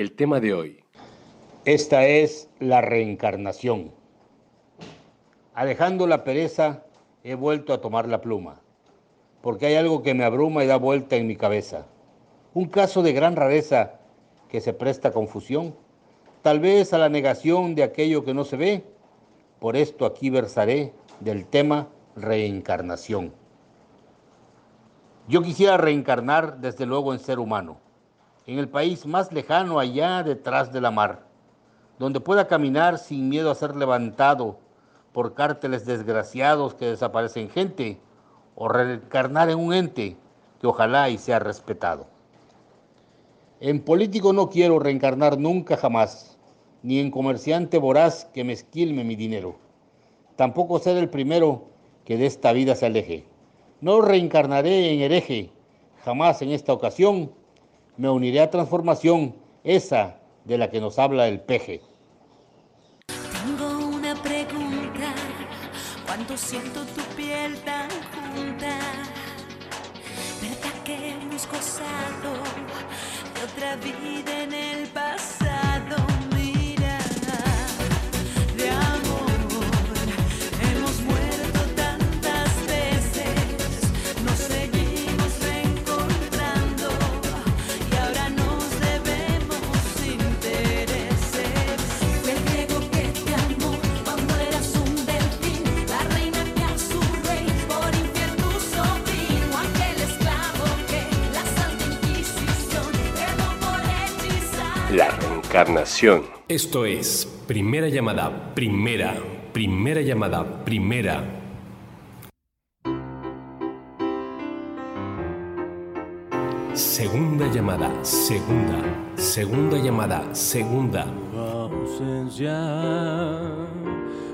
el tema de hoy. Esta es la reencarnación. Alejando la pereza, he vuelto a tomar la pluma, porque hay algo que me abruma y da vuelta en mi cabeza. Un caso de gran rareza que se presta a confusión, tal vez a la negación de aquello que no se ve. Por esto aquí versaré del tema reencarnación. Yo quisiera reencarnar desde luego en ser humano, en el país más lejano allá detrás de la mar, donde pueda caminar sin miedo a ser levantado por cárteles desgraciados que desaparecen gente, o reencarnar en un ente que ojalá y sea respetado. En político no quiero reencarnar nunca jamás, ni en comerciante voraz que me esquilme mi dinero. Tampoco ser el primero que de esta vida se aleje. No reencarnaré en hereje, jamás en esta ocasión. Me uniré a transformación, esa de la que nos habla el peje. Tengo una pregunta, ¿cuánto siento tu piel tan junta? ¿Verdad que hemos gozado de otra vida en el pasado? La reencarnación. Esto es primera llamada, primera, primera llamada, primera. Segunda llamada, segunda, segunda llamada, segunda. ausencia,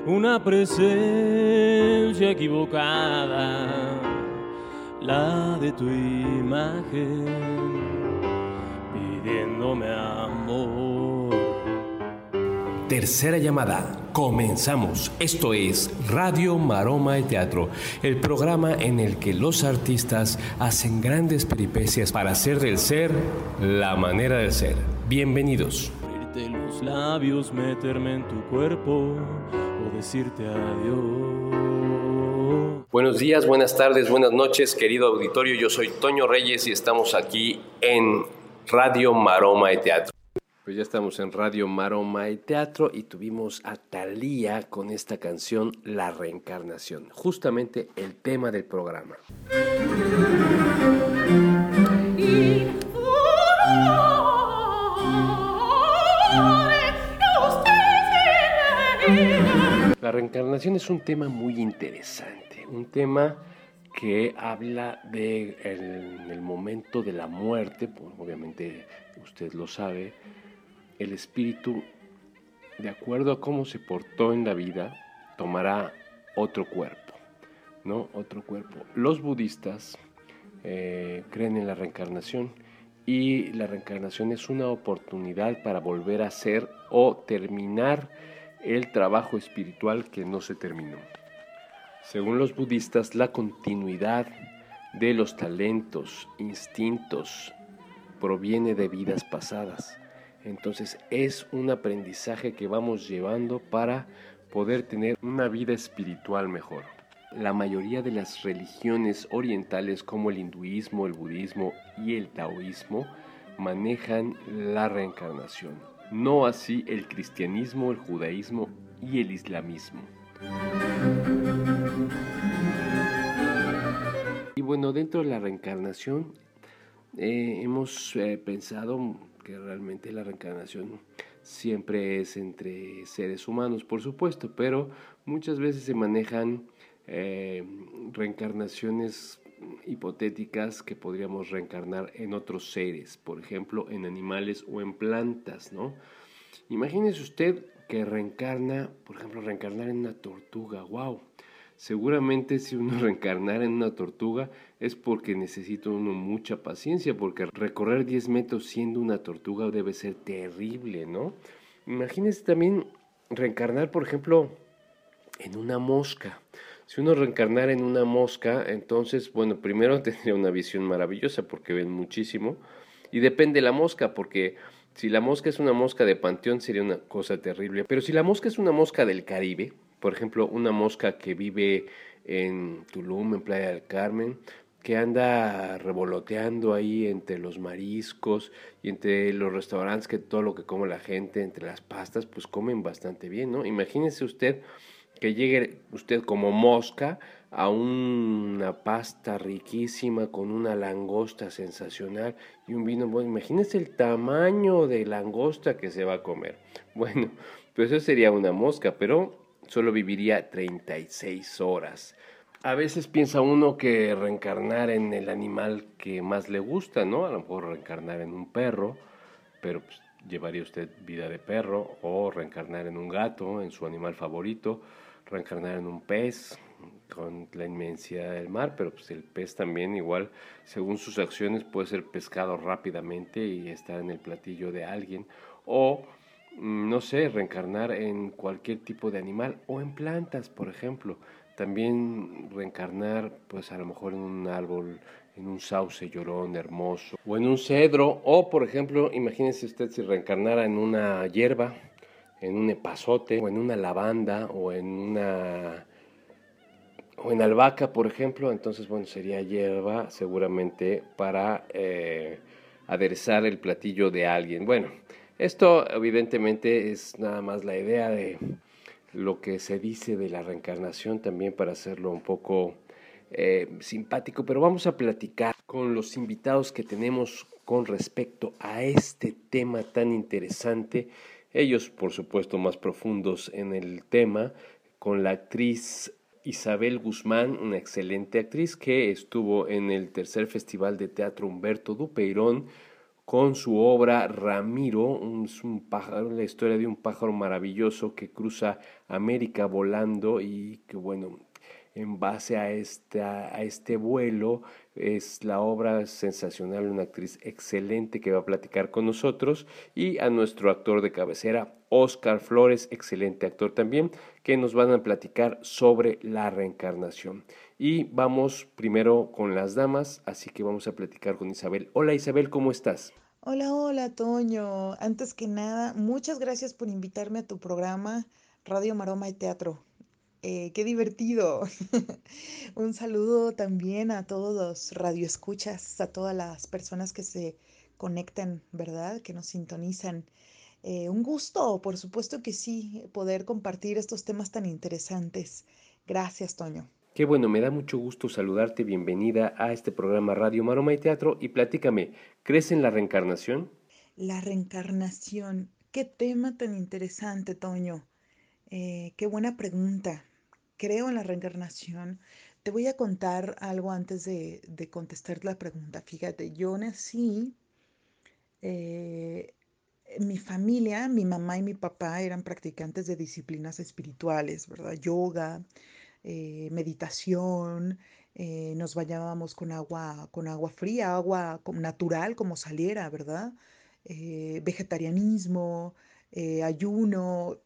una presencia equivocada, la de tu imagen, pidiéndome amor. Tercera llamada. Comenzamos. Esto es Radio Maroma y Teatro, el programa en el que los artistas hacen grandes peripecias para hacer del ser la manera de ser. Bienvenidos. Abrirte los labios, meterme en tu cuerpo o decirte adiós. Buenos días, buenas tardes, buenas noches, querido auditorio. Yo soy Toño Reyes y estamos aquí en Radio Maroma y Teatro. Pues ya estamos en Radio Maroma y Teatro y tuvimos a Thalía con esta canción La Reencarnación, justamente el tema del programa. La reencarnación es un tema muy interesante, un tema que habla de el, en el momento de la muerte, pues, obviamente usted lo sabe, el espíritu, de acuerdo a cómo se portó en la vida, tomará otro cuerpo, ¿no? Otro cuerpo. Los budistas eh, creen en la reencarnación y la reencarnación es una oportunidad para volver a hacer o terminar el trabajo espiritual que no se terminó. Según los budistas, la continuidad de los talentos, instintos, proviene de vidas pasadas. Entonces es un aprendizaje que vamos llevando para poder tener una vida espiritual mejor. La mayoría de las religiones orientales como el hinduismo, el budismo y el taoísmo manejan la reencarnación. No así el cristianismo, el judaísmo y el islamismo. Y bueno, dentro de la reencarnación eh, hemos eh, pensado que realmente la reencarnación siempre es entre seres humanos, por supuesto, pero muchas veces se manejan eh, reencarnaciones hipotéticas que podríamos reencarnar en otros seres, por ejemplo, en animales o en plantas, ¿no? Imagínese usted que reencarna, por ejemplo, reencarnar en una tortuga, wow. Seguramente si uno reencarnara en una tortuga es porque necesita uno mucha paciencia, porque recorrer 10 metros siendo una tortuga debe ser terrible, ¿no? Imagínese también reencarnar, por ejemplo, en una mosca. Si uno reencarnara en una mosca, entonces, bueno, primero tendría una visión maravillosa porque ven muchísimo. Y depende de la mosca, porque Si la mosca es una mosca de panteón sería una cosa terrible, pero si la mosca es una mosca del Caribe, por ejemplo, una mosca que vive en Tulum, en Playa del Carmen, que anda revoloteando ahí entre los mariscos y entre los restaurantes, que todo lo que come la gente, entre las pastas, pues comen bastante bien, ¿no? Imagínese usted que llegue usted como mosca a una pasta riquísima con una langosta sensacional y un vino bueno. Imagínese el tamaño de langosta que se va a comer. Bueno, pues eso sería una mosca, pero solo viviría 36 horas. A veces piensa uno que reencarnar en el animal que más le gusta, ¿no? A lo mejor reencarnar en un perro, pero pues, llevaría usted vida de perro, o reencarnar en un gato, en su animal favorito, reencarnar en un pez, con la inmensidad del mar, pero pues el pez también igual, según sus acciones, puede ser pescado rápidamente y estar en el platillo de alguien, o no sé, reencarnar en cualquier tipo de animal o en plantas, por ejemplo. También reencarnar, pues a lo mejor en un árbol, en un sauce llorón hermoso, o en un cedro, o por ejemplo, imagínese usted si reencarnara en una hierba, en un epazote, o en una lavanda, o en una o en albahaca, por ejemplo, entonces, bueno, sería hierba seguramente para eh, aderezar el platillo de alguien. Bueno, esto evidentemente es nada más la idea de lo que se dice de la reencarnación también para hacerlo un poco eh, simpático, pero vamos a platicar con los invitados que tenemos con respecto a este tema tan interesante. Ellos, por supuesto, más profundos en el tema, con la actriz Isabel Guzmán, una excelente actriz que estuvo en el tercer Festival de Teatro Humberto Dupeirón con su obra Ramiro, es un pájaro, la historia de un pájaro maravilloso que cruza América volando y que bueno, en base a, esta, a este vuelo es la obra sensacional, una actriz excelente que va a platicar con nosotros y a nuestro actor de cabecera, Oscar Flores, excelente actor también, que nos van a platicar sobre la reencarnación. Y vamos primero con las damas, así que vamos a platicar con Isabel. Hola Isabel, ¿cómo estás? Hola, hola, Toño. Antes que nada, muchas gracias por invitarme a tu programa Radio Maroma y Teatro. Eh, qué divertido. Un saludo también a todos los radioescuchas, a todas las personas que se conectan, ¿verdad? Que nos sintonizan. Eh, un gusto, por supuesto que sí, poder compartir estos temas tan interesantes. Gracias, Toño. Qué bueno, me da mucho gusto saludarte. Bienvenida a este programa Radio Maroma y Teatro. Y platícame, ¿crees en la reencarnación? La reencarnación. Qué tema tan interesante, Toño. Eh, qué buena pregunta. Creo en la reencarnación. Te voy a contar algo antes de, contestar la pregunta. Fíjate, yo nací, eh, mi familia, mi mamá y mi papá eran practicantes de disciplinas espirituales, ¿verdad? Yoga, eh, meditación, eh, nos bañábamos con agua, con agua fría, agua natural como saliera, ¿verdad? Eh, vegetarianismo, ayuno,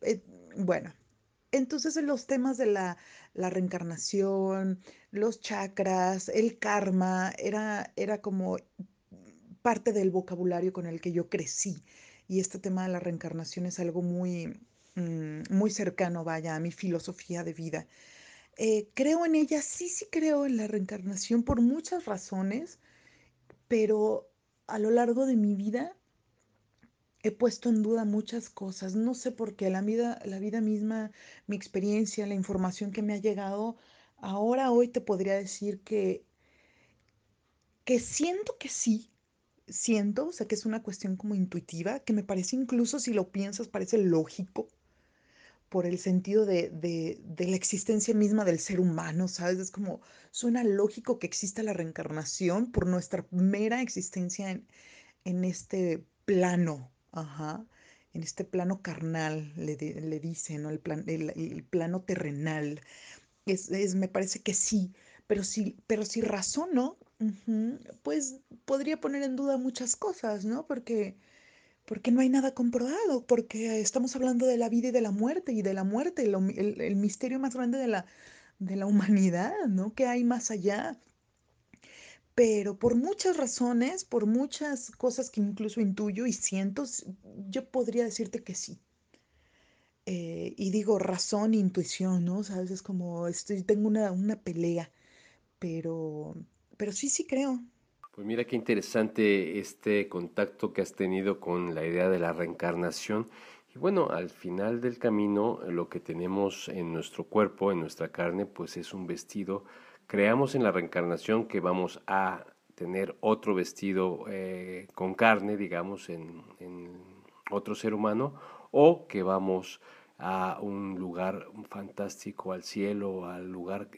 bueno. Entonces los temas de la, la, reencarnación, los chakras, el karma, era, era como parte del vocabulario con el que yo crecí. Y este tema de la reencarnación es algo muy, mm, muy cercano, vaya, a mi filosofía de vida. Eh, creo en ella, sí, sí creo en la reencarnación por muchas razones, pero a lo largo de mi vida he puesto en duda muchas cosas. No sé por qué, la vida, la vida misma, mi experiencia, la información que me ha llegado, ahora, hoy te podría decir que, que siento que sí, siento, o sea, que es una cuestión como intuitiva, que me parece incluso si lo piensas, parece lógico por el sentido de, la existencia misma del ser humano, ¿sabes? Es como, suena lógico que exista la reencarnación por nuestra mera existencia en, este plano, ajá, en este plano carnal, le, le dicen. El, plan, el, plano terrenal. Es, me parece que sí, pero si, pero si razono, pues podría poner en duda muchas cosas, ¿no? Porque porque no hay nada comprobado, porque estamos hablando de la vida y de la muerte, y de la muerte, el, misterio más grande de la, de la humanidad, ¿no? ¿Qué hay más allá? pero por muchas razones, por muchas cosas que incluso intuyo y siento, yo podría decirte que sí. Eh, y digo razón, intuición, ¿no? Sabes, es como estoy, tengo una, una pelea, pero, pero sí, sí creo. Pues mira qué interesante este contacto que has tenido con la idea de la reencarnación. Y bueno, al final del camino, lo que tenemos en nuestro cuerpo, en nuestra carne, pues es un vestido creamos en la reencarnación que vamos a tener otro vestido eh, con carne, digamos, en, otro ser humano, o que vamos a un lugar fantástico, al cielo, al lugar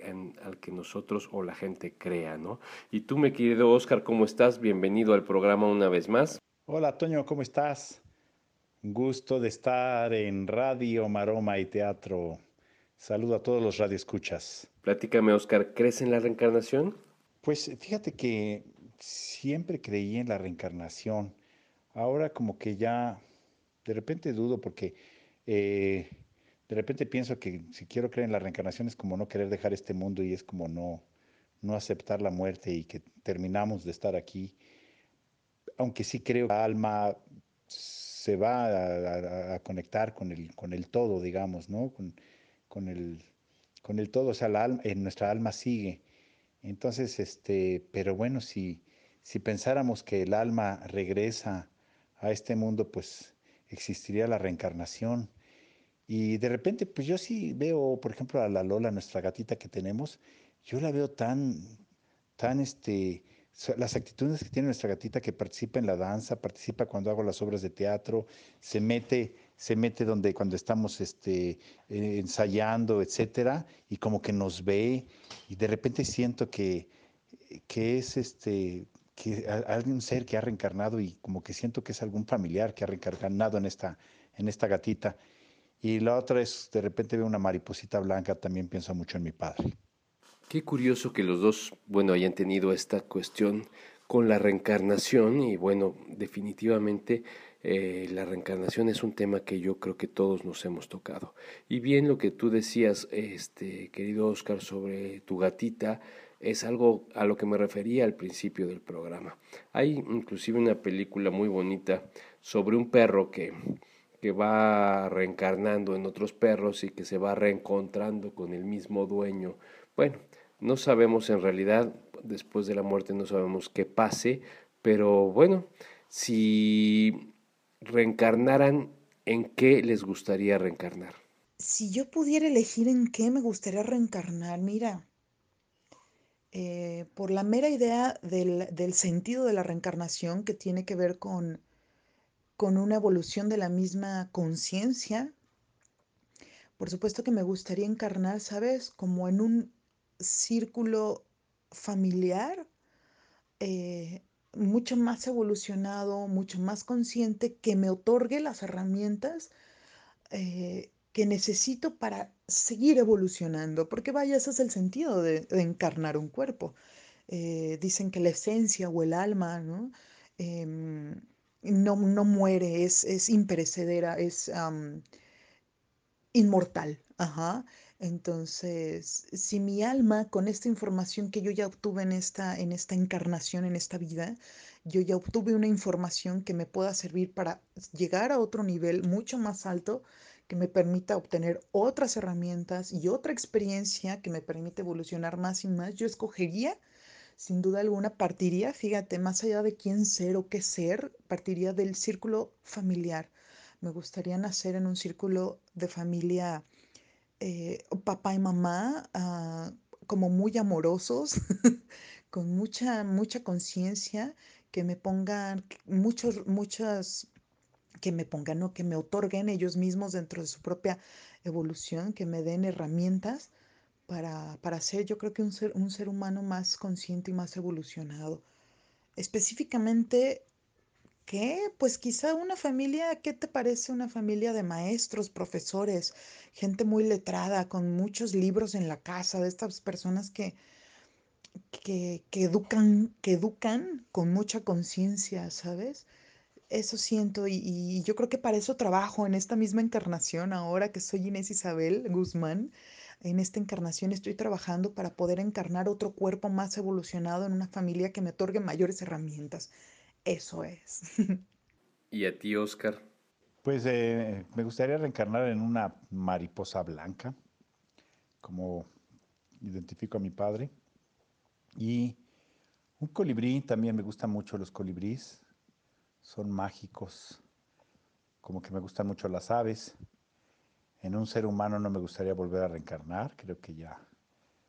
al que nosotros o la gente crea, ¿no? Y tú, mi querido Oscar, ¿cómo estás? Bienvenido al programa una vez más. Hola, Toño, ¿cómo estás? Gusto de estar en Radio, Maroma y Teatro Saludo a todos los radioescuchas. Platícame, Oscar, ¿crees en la reencarnación? Pues fíjate que siempre creí en la reencarnación. Ahora como que ya de repente dudo porque eh, de repente pienso que si quiero creer en la reencarnación es como no querer dejar este mundo y es como no, no aceptar la muerte y que terminamos de estar aquí. Aunque sí creo que la alma se va a, conectar con el, con el todo, digamos, ¿no? con el, con el todo, o sea, la alma, en nuestra alma sigue. Entonces, este, pero bueno, si, si pensáramos que el alma regresa a este mundo, pues existiría la reencarnación. Y de repente, pues yo sí veo, por ejemplo, a la Lola, nuestra gatita que tenemos, yo la veo tan, tan, este, las actitudes que tiene nuestra gatita que participa en la danza, participa cuando hago las obras de teatro, se mete se mete donde cuando estamos este, eh, ensayando, etcétera, y como que nos ve, y de repente siento que, que es este, que algún ser que ha reencarnado y como que siento que es algún familiar que ha reencarnado en esta, en esta gatita. Y la otra es, de repente veo una mariposita blanca, también pienso mucho en mi padre. Qué curioso que los dos, bueno, hayan tenido esta cuestión con la reencarnación y bueno, definitivamente eh, la reencarnación es un tema que yo creo que todos nos hemos tocado. Y bien lo que tú decías, este, querido Oscar, sobre tu gatita, es algo a lo que me refería al principio del programa. Hay inclusive una película muy bonita sobre un perro que, que va reencarnando en otros perros y que se va reencontrando con el mismo dueño. Bueno, no sabemos en realidad, después de la muerte no sabemos qué pase, pero bueno, si reencarnaran, ¿en qué les gustaría reencarnar? Si yo pudiera elegir en qué me gustaría reencarnar, mira, eh, por la mera idea del, sentido de la reencarnación que tiene que ver con, una evolución de la misma conciencia, por supuesto que me gustaría encarnar, ¿sabes? Como en un círculo familiar, eh, mucho más evolucionado, mucho más consciente, que me otorgue las herramientas eh, que necesito para seguir evolucionando, porque vaya, ese es el sentido de, encarnar un cuerpo. Eh, dicen que la esencia o el alma, ¿no? Em, no, muere, es, es imperecedera, es inmortal. Entonces, si mi alma, con esta información que yo ya obtuve en esta, en esta encarnación, en esta vida, yo ya obtuve una información que me pueda servir para llegar a otro nivel mucho más alto, que me permita obtener otras herramientas y otra experiencia que me permite evolucionar más y más, yo escogería, sin duda alguna, partiría, fíjate, más allá de quién ser o qué ser, partiría del círculo familiar. Me gustaría nacer en un círculo de familia eh, papá y mamá ah, como muy amorosos, con mucha, mucha conciencia, que me pongan muchos, muchas, que me pongan, ¿no? que me otorguen ellos mismos dentro de su propia evolución, que me den herramientas para, para ser yo creo que un ser, un ser humano más consciente y más evolucionado. Específicamente ¿Qué? Pues quizá una familia, ¿qué te parece una familia de maestros, profesores, gente muy letrada, con muchos libros en la casa, de estas personas que, que, educan, que educan con mucha conciencia, ¿sabes? Eso siento y, y, yo creo que para eso trabajo en esta misma encarnación ahora que soy Inés Isabel Guzmán. en esta encarnación estoy trabajando para poder encarnar otro cuerpo más evolucionado en una familia que me otorgue mayores herramientas. Eso es. ¿Y a ti, Oscar? Pues eh, me gustaría reencarnar en una mariposa blanca, como identifico a mi padre. Y un colibrí, también me gustan mucho los colibríes, son mágicos, como que me gustan mucho las aves. En un ser humano no me gustaría volver a reencarnar, creo que ya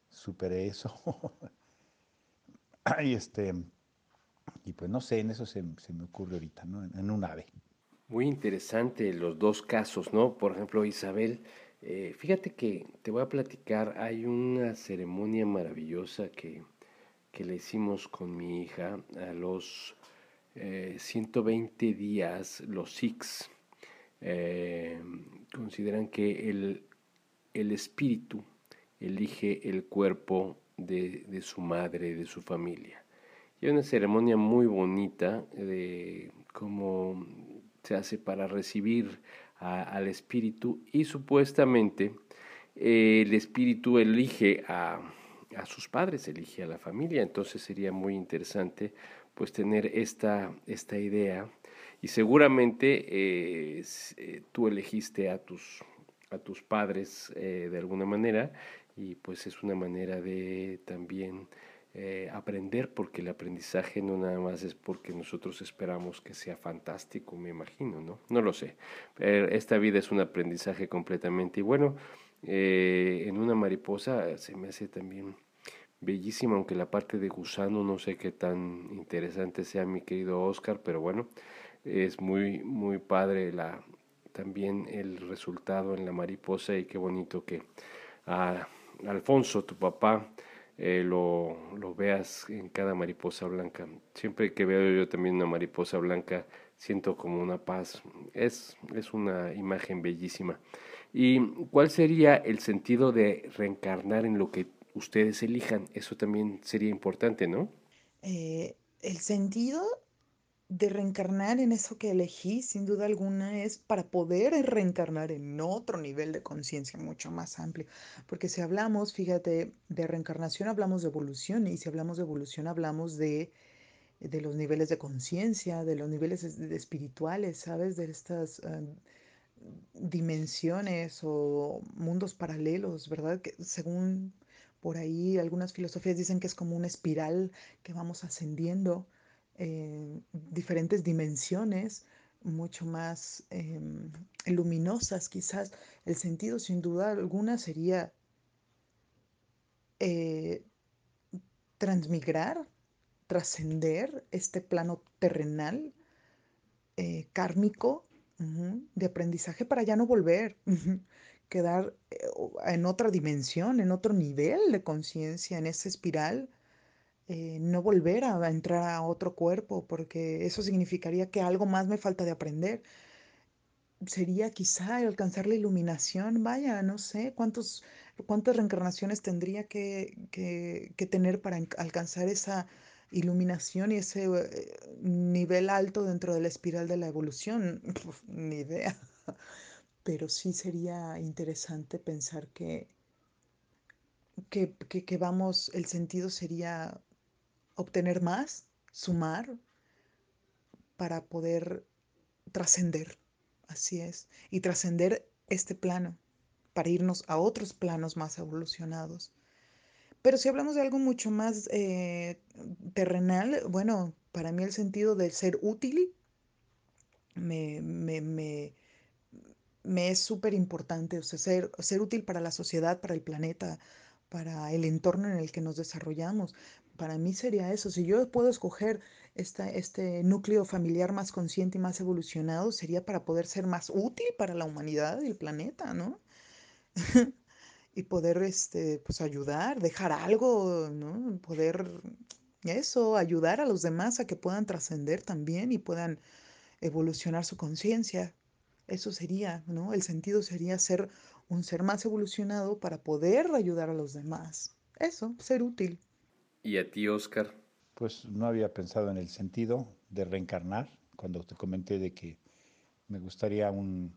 superé eso. y este, y pues no sé, en eso se, me ocurre ahorita, ¿no? En, en, un ave. Muy interesante los dos casos, ¿no? Por ejemplo, Isabel, eh, fíjate que te voy a platicar, hay una ceremonia maravillosa que, que le hicimos con mi hija a los eh, 120 días, los Sikhs eh, consideran que el, el, espíritu elige el cuerpo de, de, su madre, de su familia. Y hay una ceremonia muy bonita de cómo se hace para recibir al espíritu y supuestamente eh, el espíritu elige a, a sus padres, elige a la familia. Entonces sería muy interesante pues tener esta, esta idea y seguramente eh, eh, tú elegiste a tus, a tus padres eh, de alguna manera y pues es una manera de también eh, aprender porque el aprendizaje no nada más es porque nosotros esperamos que sea fantástico, me imagino, ¿no? No lo sé. esta vida es un aprendizaje completamente y bueno, en una mariposa se me hace también bellísima, aunque la parte de gusano no sé qué tan interesante sea mi querido Oscar, pero bueno, es muy, muy padre la, también el resultado en la mariposa y qué bonito que a Alfonso, tu papá, eh, lo, lo, veas en cada mariposa blanca. Siempre que veo yo también una mariposa blanca, siento como una paz. Es, es una imagen bellísima. ¿Y cuál sería el sentido de reencarnar en lo que ustedes elijan? Eso también sería importante, ¿no? Eh, el sentido de reencarnar en eso que elegí, sin duda alguna, es para poder reencarnar en otro nivel de conciencia mucho más amplio. Porque si hablamos, fíjate, de reencarnación hablamos de evolución y si hablamos de evolución hablamos de, de los niveles de conciencia, de los niveles espirituales, ¿sabes? De estas uh, dimensiones o mundos paralelos, ¿verdad? Que según por ahí algunas filosofías dicen que es como una espiral que vamos ascendiendo eh, diferentes dimensiones mucho más eh, luminosas quizás. El sentido sin duda alguna sería eh, transmigrar, trascender este plano terrenal, eh, kármico, de aprendizaje para ya no volver, quedar eh, en otra dimensión, en otro nivel de conciencia, en esa espiral eh, no volver a, entrar a otro cuerpo, porque eso significaría que algo más me falta de aprender. Sería quizá alcanzar la iluminación, vaya, no sé cuántos, cuántas reencarnaciones tendría que, que, tener para alcanzar esa iluminación y ese eh, nivel alto dentro de la espiral de la evolución. Ni idea. Pero sí sería interesante pensar que, que, que, vamos, el sentido sería obtener más, sumar, para poder trascender. Así es. Y trascender este plano, para irnos a otros planos más evolucionados. Pero si hablamos de algo mucho más eh, terrenal, bueno, para mí el sentido del ser útil me, me, me es súper importante, o sea, ser, ser útil para la sociedad, para el planeta, para el entorno en el que nos desarrollamos. Para mí sería eso. Si yo puedo escoger este núcleo familiar más consciente y más evolucionado, sería para poder ser más útil para la humanidad y el planeta, ¿no? y poder este, pues, ayudar, dejar algo, ¿no? Poder eso, ayudar a los demás a que puedan trascender también y puedan evolucionar su conciencia. Eso sería, ¿no? El sentido sería ser un ser más evolucionado para poder ayudar a los demás. Eso, ser útil. ¿Y a ti, Oscar? Pues no había pensado en el sentido de reencarnar cuando te comenté de que me gustaría un,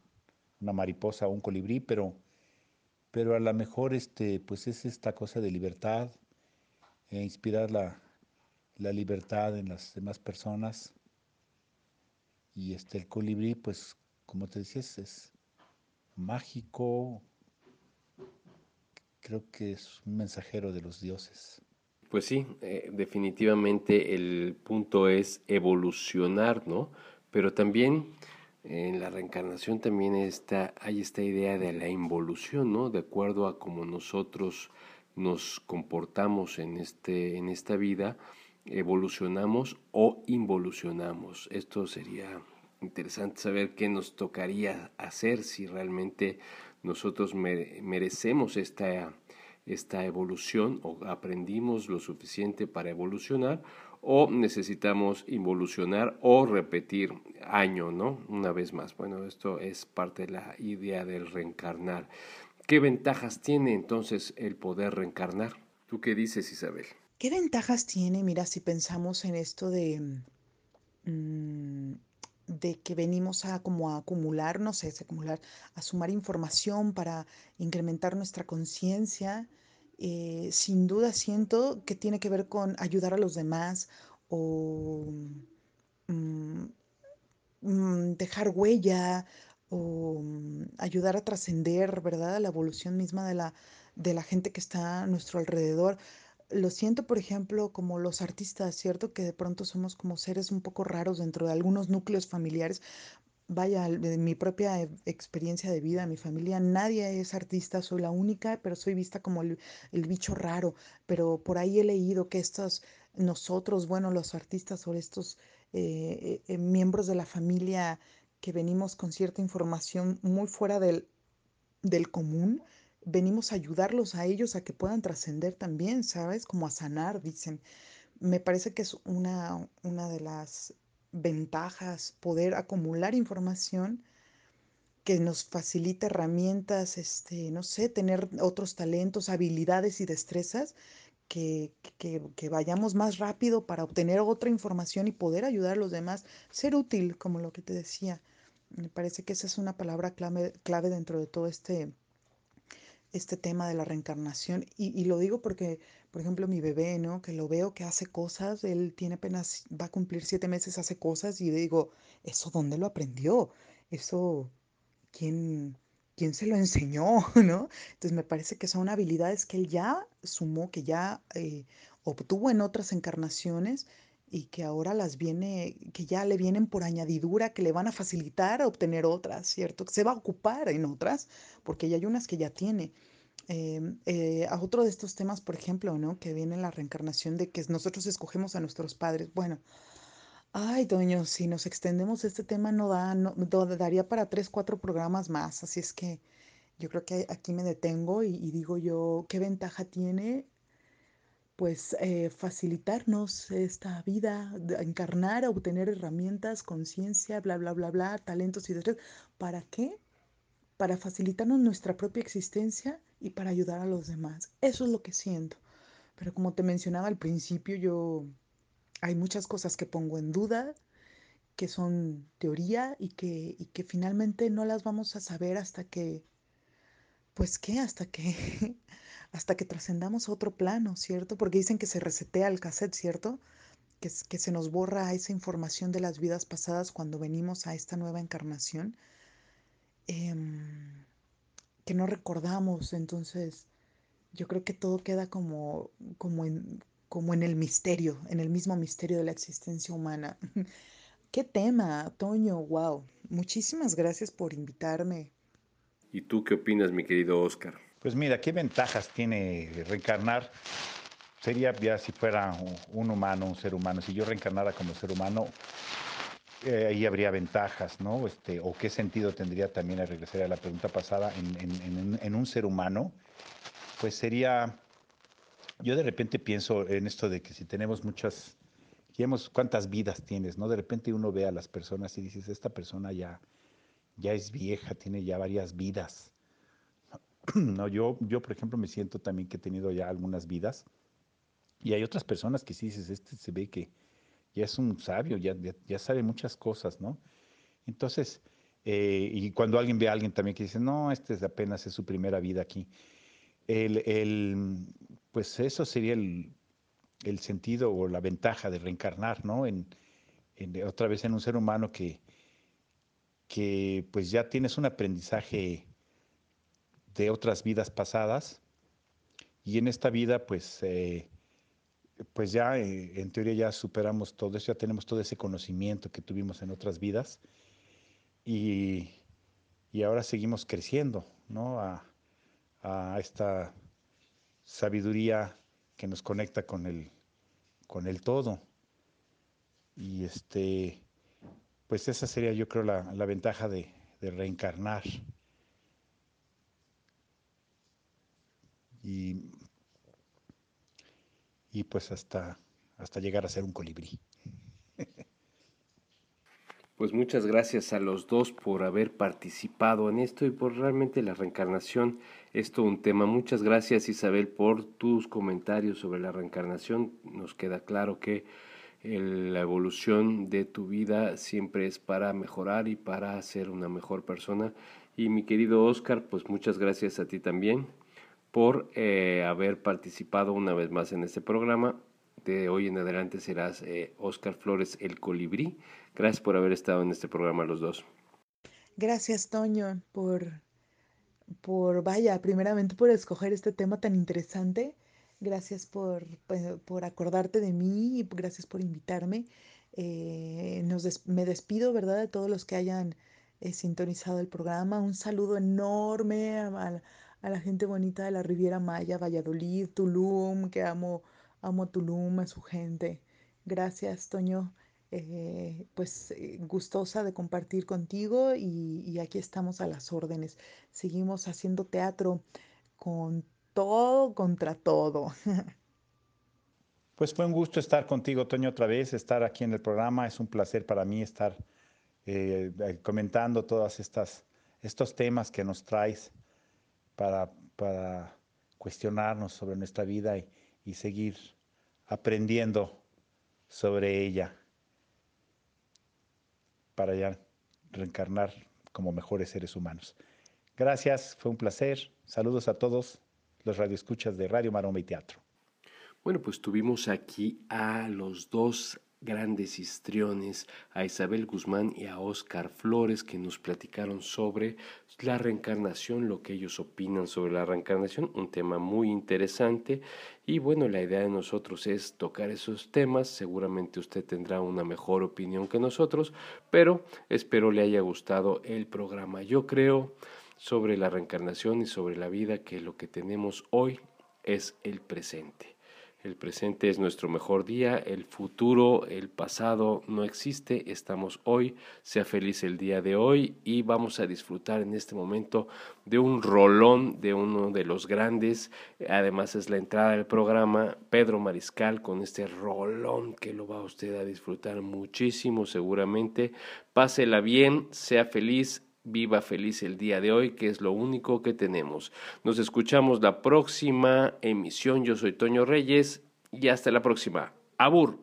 una mariposa o un colibrí, pero, pero a lo mejor este, pues es esta cosa de libertad, e inspirar la, la libertad en las demás personas. Y este, el colibrí, pues, como te decías, es mágico, creo que es un mensajero de los dioses. Pues sí, eh, definitivamente el punto es evolucionar, ¿no? Pero también en la reencarnación también está, hay esta idea de la involución, ¿no? De acuerdo a cómo nosotros nos comportamos en, este, en esta vida, evolucionamos o involucionamos. Esto sería interesante saber qué nos tocaría hacer si realmente nosotros merecemos esta, esta evolución o aprendimos lo suficiente para evolucionar o necesitamos involucionar o repetir año, ¿no? Una vez más. Bueno, esto es parte de la idea del reencarnar. ¿Qué ventajas tiene entonces el poder reencarnar? ¿Tú qué dices, Isabel? ¿Qué ventajas tiene? Mira, si pensamos en esto de, mm, de que venimos a como a acumular, no sé, acumular, a sumar información para incrementar nuestra conciencia, eh, sin duda siento que tiene que ver con ayudar a los demás o mm, mm, dejar huella o mm, ayudar a trascender, ¿verdad? La evolución misma de la, de la gente que está a nuestro alrededor. Lo siento, por ejemplo, como los artistas, ¿cierto? Que de pronto somos como seres un poco raros dentro de algunos núcleos familiares. Vaya, de mi propia e- experiencia de vida, mi familia, nadie es artista, soy la única, pero soy vista como el, bicho raro. Pero por ahí he leído que estos, nosotros, bueno, los artistas o estos eh, eh, miembros de la familia que venimos con cierta información muy fuera del, del común, venimos a ayudarlos a ellos a que puedan trascender también, ¿sabes? Como a sanar, dicen. Me parece que es una, una de las ventajas poder acumular información que nos facilita herramientas, este, no sé, tener otros talentos, habilidades y destrezas, que, que, que, vayamos más rápido para obtener otra información y poder ayudar a los demás, ser útil, como lo que te decía. Me parece que esa es una palabra clave, clave dentro de todo este, este tema de la reencarnación. Y, y, lo digo porque, por ejemplo, mi bebé, ¿no? Que lo veo que hace cosas, él tiene apenas, va a cumplir siete meses, hace cosas y digo, ¿eso dónde lo aprendió? Eso, ¿quién, quién se lo enseñó, ¿no? Entonces me parece que son habilidades que él ya sumó, que ya eh, obtuvo en otras encarnaciones y que ahora las viene, que ya le vienen por añadidura, que le van a facilitar a obtener otras, ¿cierto? Se va a ocupar en otras, porque ya hay unas que ya tiene. Eh, eh, a otro de estos temas, por ejemplo, ¿no? Que viene la reencarnación de que nosotros escogemos a nuestros padres. Bueno, ay, Doño, si nos extendemos este tema no da, no, daría para tres, cuatro programas más, así es que yo creo que aquí me detengo y digo yo, ¿qué ventaja tiene pues eh, facilitarnos esta vida, encarnar, obtener herramientas, conciencia, bla, bla, bla, bla, talentos y destrezas. ¿Para qué? Para facilitarnos nuestra propia existencia y para ayudar a los demás. Eso es lo que siento. Pero como te mencionaba al principio, yo hay muchas cosas que pongo en duda, que son teoría y que, y que finalmente no las vamos a saber hasta que, pues qué, hasta que hasta que trascendamos otro plano, ¿cierto? Porque dicen que se resetea el cassette, ¿cierto? Que, se nos borra esa información de las vidas pasadas cuando venimos a esta nueva encarnación, eh, que no recordamos. Entonces, yo creo que todo queda como, como, en, como en el misterio, en el mismo misterio de la existencia humana. ¿Qué tema, Toño? ¡Wow! Muchísimas gracias por invitarme. ¿Y tú qué opinas, mi querido Oscar? Pues mira, ¿qué ventajas tiene reencarnar? Sería ya si fuera un humano, un ser humano. Si yo reencarnara como ser humano, eh, ahí habría ventajas, ¿no? Este, o qué sentido tendría también, a regresar a la pregunta pasada, en, en, un ser humano, pues sería, yo de repente pienso en esto de que si tenemos muchas, digamos, cuántas vidas tienes, ¿no? De repente uno ve a las personas y dices, esta persona ya, ya es vieja, tiene ya varias vidas no, yo, yo, por ejemplo, me siento también que he tenido ya algunas vidas y hay otras personas que sí dices, este se ve que ya es un sabio, ya, ya, sabe muchas cosas, ¿no? Entonces, Eh, y cuando alguien ve a alguien también que dice, no, este es apenas es su primera vida aquí. El, el, pues eso sería el, el, sentido o la ventaja de reencarnar, ¿no? En, en, otra vez en un ser humano que, que pues ya tienes un aprendizaje de otras vidas pasadas y en esta vida pues, eh, pues ya eh, en teoría ya superamos todo eso, ya tenemos todo ese conocimiento que tuvimos en otras vidas y, y ahora seguimos creciendo ¿no? a, esta sabiduría que nos conecta con el, con el todo. Y este, pues esa sería yo creo la, la ventaja de, de reencarnar. Y, y, pues hasta, hasta llegar a ser un colibrí. Pues muchas gracias a los dos por haber participado en esto y por realmente la reencarnación. Es todo un tema. Muchas gracias Isabel por tus comentarios sobre la reencarnación. Nos queda claro que la evolución de tu vida siempre es para mejorar y para ser una mejor persona. Y mi querido Oscar, pues muchas gracias a ti también por eh, haber participado una vez más en este programa. De hoy en adelante serás eh, Oscar Flores el Colibrí. Gracias por haber estado en este programa los dos. Gracias, Toño, por, por, vaya, primeramente por escoger este tema tan interesante. Gracias por, pues, por acordarte de mí y gracias por invitarme. Eh, nos me despido, ¿verdad?, de todos los que hayan eh, sintonizado el programa. Un saludo enorme a, a, la gente bonita de la Riviera Maya, Valladolid, Tulum, que amo, amo Tulum, a su gente. Gracias, Toño. Eh, pues eh, gustosa de compartir contigo y, y, aquí estamos a las órdenes. Seguimos haciendo teatro con todo contra todo. Pues fue un gusto estar contigo, Toño, otra vez, estar aquí en el programa. Es un placer para mí estar eh, comentando todos estos temas que nos traes para, para cuestionarnos sobre nuestra vida y, y seguir aprendiendo sobre ella para ya reencarnar como mejores seres humanos. Gracias, fue un placer. Saludos a todos los radioescuchas de Radio Maroma y Teatro. Bueno, pues tuvimos aquí a los dos grandes histriones, a Isabel Guzmán y a Oscar Flores, que nos platicaron sobre la reencarnación, lo que ellos opinan sobre la reencarnación, un tema muy interesante. Y bueno, la idea de nosotros es tocar esos temas, seguramente usted tendrá una mejor opinión que nosotros, pero espero le haya gustado el programa. Yo creo sobre la reencarnación y sobre la vida que lo que tenemos hoy es el presente. El presente es nuestro mejor día, el futuro, el pasado no existe, estamos hoy, sea feliz el día de hoy y vamos a disfrutar en este momento de un rolón de uno de los grandes, además es la entrada del programa, Pedro Mariscal con este rolón que lo va usted a disfrutar muchísimo seguramente, pásela bien, sea feliz, Viva feliz el día de hoy, que es lo único que tenemos. Nos escuchamos la próxima emisión. Yo soy Toño Reyes y hasta la próxima. Abur.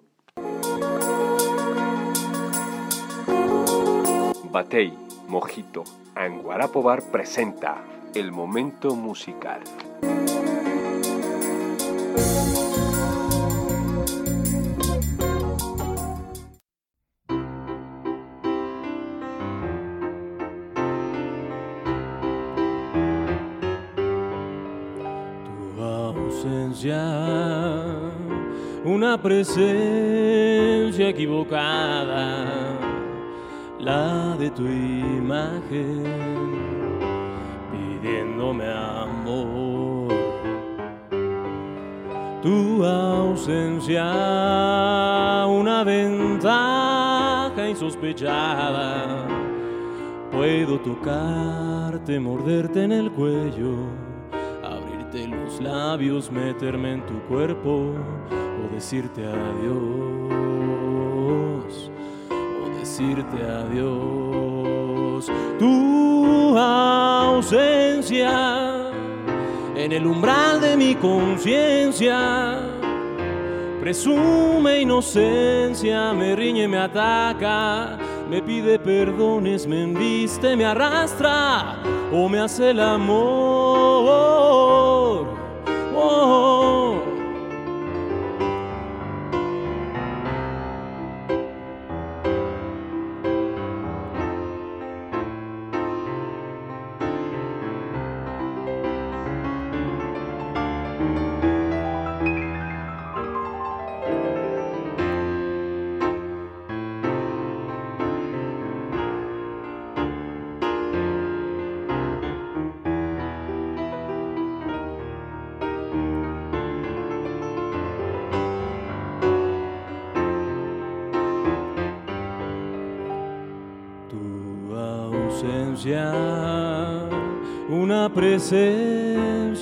Batey, Mojito, Anguarapo Bar presenta el momento musical. Presencia equivocada, la de tu imagen, pidiéndome amor. Tu ausencia, una ventaja insospechada. Puedo tocarte, morderte en el cuello de los labios, meterme en tu cuerpo o decirte adiós, o decirte adiós. Tu ausencia en el umbral de mi conciencia presume inocencia, me riñe, me ataca me pide perdones, me embiste, me arrastra o me hace el amor.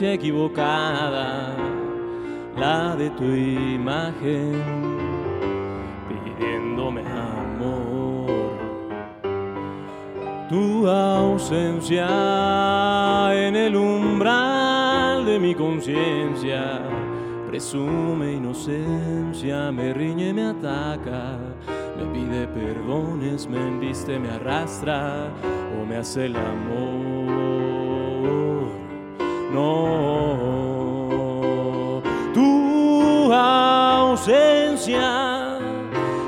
Equivocada, la de tu imagen, pidiéndome amor. Tu ausencia en el umbral de mi conciencia presume inocencia, me riñe, me ataca, me pide perdones, me embiste, me arrastra o me hace el amor.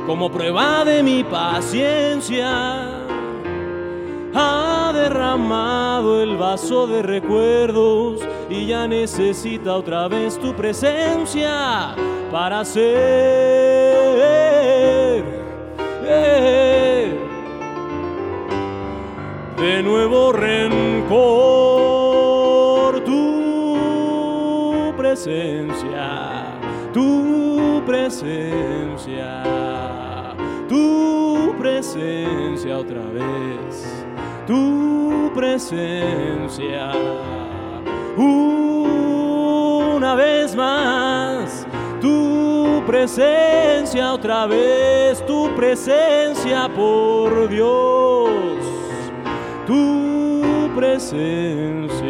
Como prueba de mi paciencia ha derramado el vaso de recuerdos y ya necesita otra vez tu presencia para ser eh, de nuevo rencor tu presencia, tu presencia, tu presencia otra vez tu presencia. Una vez más, tu presencia, otra vez tu presencia, por Dios, tu presencia.